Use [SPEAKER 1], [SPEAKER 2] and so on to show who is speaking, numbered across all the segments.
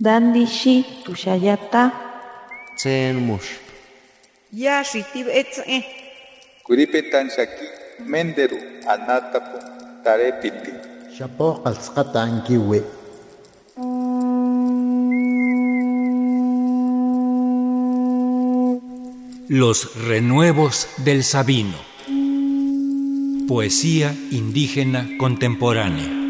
[SPEAKER 1] Dandishi tushayata.
[SPEAKER 2] Tsen mush.
[SPEAKER 3] Yashi tibetze.
[SPEAKER 4] Kuripetan shaki menderu anatapu tarepiti.
[SPEAKER 5] Shapo qalsqata ankiwi.
[SPEAKER 6] Los renuevos del Sabino. Poesía indígena contemporánea.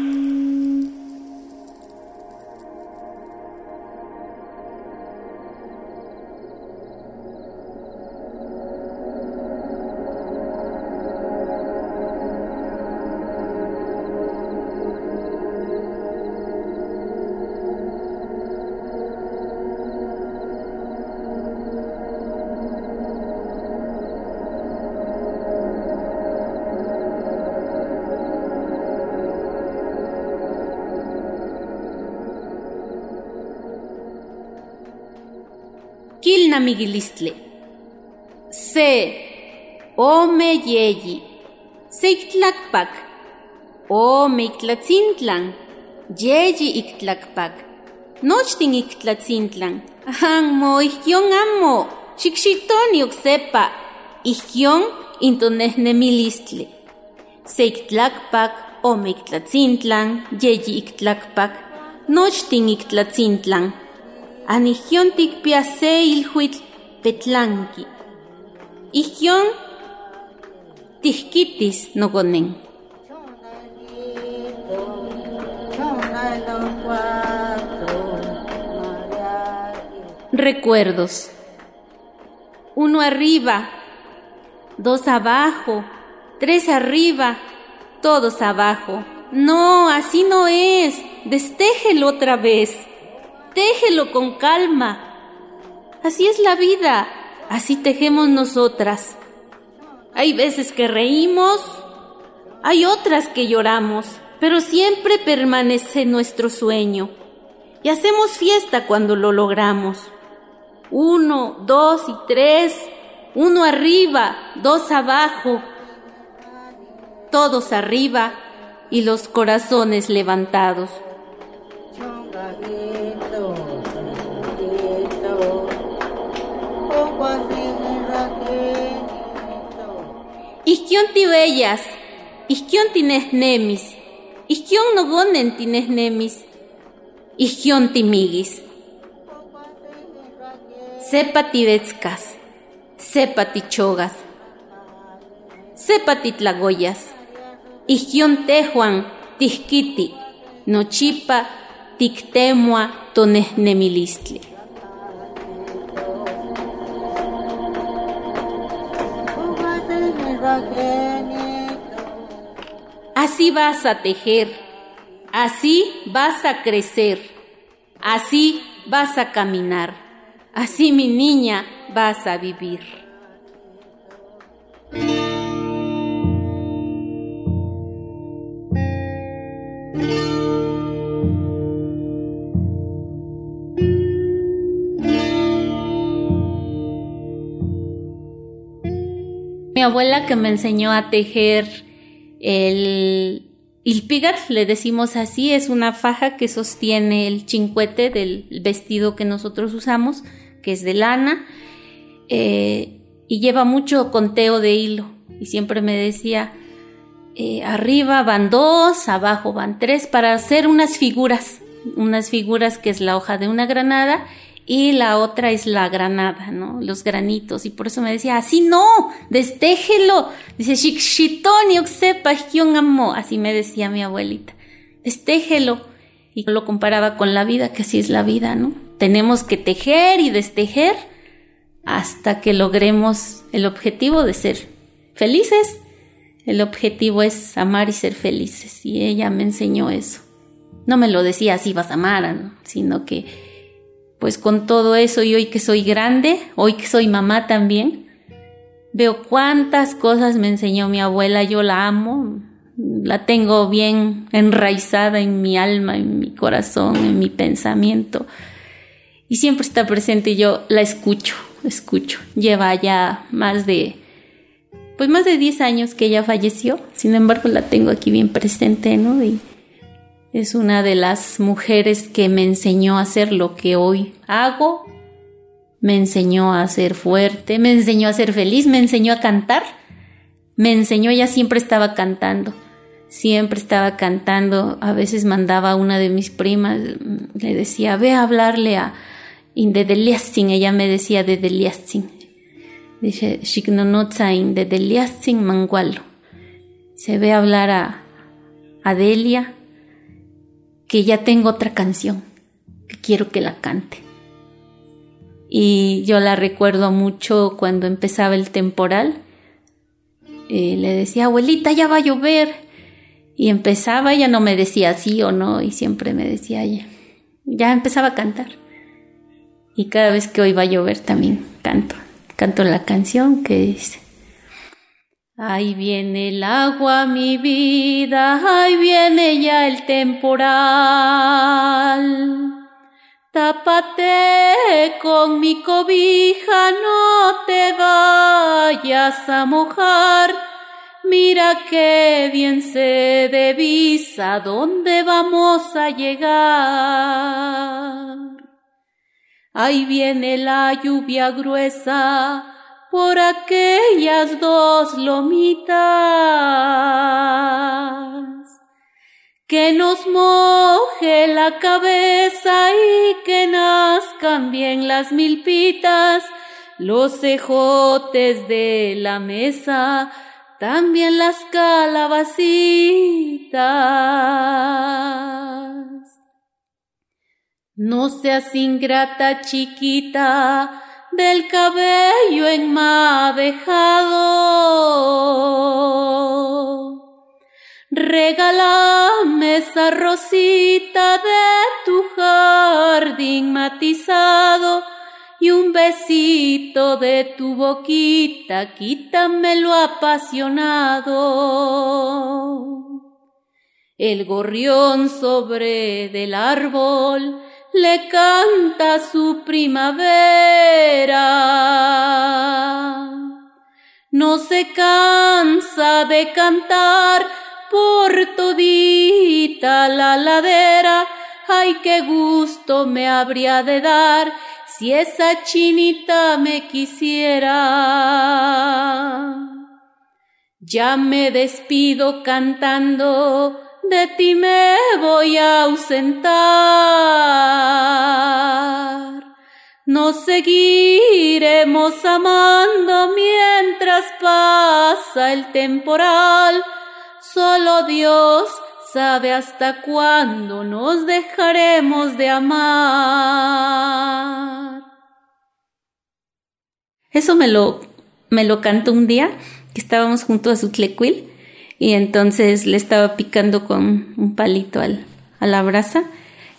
[SPEAKER 7] Kilnamiguilistli. Se, ome yeyi, se iktlakpak, ome iktlatzintlan, yeyi iktlakpak, nochtin iktlatzintlan, amo ihkion amo, xikxitoni oksepa, ihkion intonehnemilistli. Se iktlakpak, ome iktlatzintlan, yeyi iktlakpak, nochtin iktlatzintlan, Anigion tikpia se ilhuitl petlanki. Igion tihkitis nogonen. Recuerdos. Uno arriba, dos abajo, tres arriba, todos abajo. No, así no es. Destéjelo otra vez. Téjelo con calma. Así es la vida, así tejemos nosotras. Hay veces que reímos, hay otras que lloramos, pero siempre permanece nuestro sueño. Y hacemos fiesta cuando lo logramos. Uno, dos y tres, uno arriba, dos abajo, todos arriba y los corazones levantados. Isquion tibellas, isquion tinesnemis, isquion nogonen tinesnemis, isquion timigis. Sepa tibetskas, sepa tichogas, sepa titlagoyas, isquion tejuan tihkiti, nochipa tiktemua tonesnemilistli. Así vas a tejer, así vas a crecer, así vas a caminar, así mi niña vas a vivir. Mi abuela que me enseñó a tejer el ilpigat, le decimos así, es una faja que sostiene el chincuete del vestido que nosotros usamos, que es de lana, eh, y lleva mucho conteo de hilo. Y siempre me decía, eh, arriba van dos, abajo van tres, para hacer unas figuras, unas figuras que es la hoja de una granada y la otra es la granada, ¿no? Los granitos. Y por eso me decía, así no, destéjelo. Dice, shikshitoni sepa amo. Así me decía mi abuelita, destéjelo. Y lo comparaba con la vida, que así es la vida, ¿no? Tenemos que tejer y destejer hasta que logremos el objetivo de ser felices. El objetivo es amar y ser felices. Y ella me enseñó eso. No me lo decía así vas a amar, sino que pues con todo eso y hoy que soy grande, hoy que soy mamá también, veo cuántas cosas me enseñó mi abuela, yo la amo, la tengo bien enraizada en mi alma, en mi corazón, en mi pensamiento. Y siempre está presente y yo la escucho, escucho. Lleva ya más de, pues más de 10 años que ella falleció, sin embargo la tengo aquí bien presente, ¿no? Y Es una de las mujeres que me enseñó a hacer lo que hoy hago, me enseñó a ser fuerte, me enseñó a ser feliz, me enseñó a cantar, me enseñó, ella siempre estaba cantando, siempre estaba cantando, a veces mandaba a una de mis primas, le decía, ve a hablarle a Indedeliastin, ella me decía de Deliastin, dice, Shiknonotza Indedeliastin Mangualo, se ve a hablar a, a Delia, que ya tengo otra canción que quiero que la cante. Y yo la recuerdo mucho cuando empezaba el temporal. Y le decía, abuelita, ya va a llover. Y empezaba, ella no me decía sí o no, y siempre me decía, ya, ya empezaba a cantar. Y cada vez que hoy va a llover también canto, canto la canción que dice, Ahí viene el agua, mi vida, ahí viene ya el temporal. Tápate con mi cobija, no te vayas a mojar. Mira qué bien se devisa dónde vamos a llegar. Ahí viene la lluvia gruesa por aquellas dos lomitas que nos moje la cabeza y que nazcan bien las milpitas, los cejotes de la mesa, también las calabacitas. No seas ingrata chiquita, del cabello Regálame esa rosita de tu jardín matizado y un besito de tu boquita, quítame lo apasionado. El gorrión sobre del árbol le canta su primavera. No se cansa de cantar por todita la ladera. Ay, qué gusto me habría de dar si esa chinita me quisiera. Ya me despido cantando de ti me voy a ausentar. Nos seguiremos amando pasa el temporal. Solo Dios sabe hasta cuándo nos dejaremos de amar. Eso me lo, me lo cantó un día que estábamos junto a su tlecuil y entonces le estaba picando con un palito al, a la brasa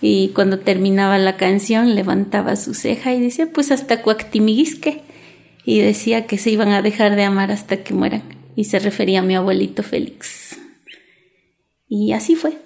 [SPEAKER 7] y cuando terminaba la canción levantaba su ceja y decía pues hasta cuactimiguisque y decía que se iban a dejar de amar hasta que mueran y se refería a mi abuelito Félix. Y así fue.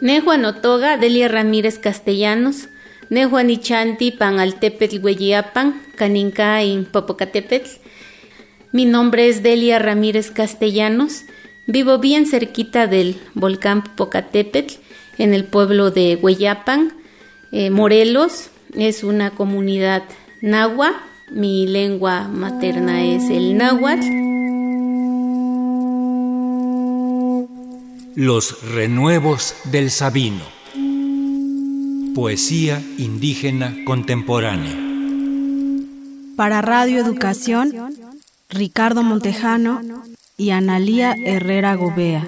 [SPEAKER 7] Nejuan Otoga, Delia Ramírez Castellanos, Nejuan Ichanti, Panaltepetl, Hueyiapan, Caninca, Popocatépetl. Mi nombre es Delia Ramírez Castellanos. Vivo bien cerquita del volcán Popocatépetl, en el pueblo de Hueyapan, eh, Morelos. Es una comunidad nahua. Mi lengua materna es el náhuatl.
[SPEAKER 6] Los renuevos del Sabino. Poesía indígena contemporánea.
[SPEAKER 8] Para Radio Educación, Ricardo Montejano y Analía Herrera Gobea.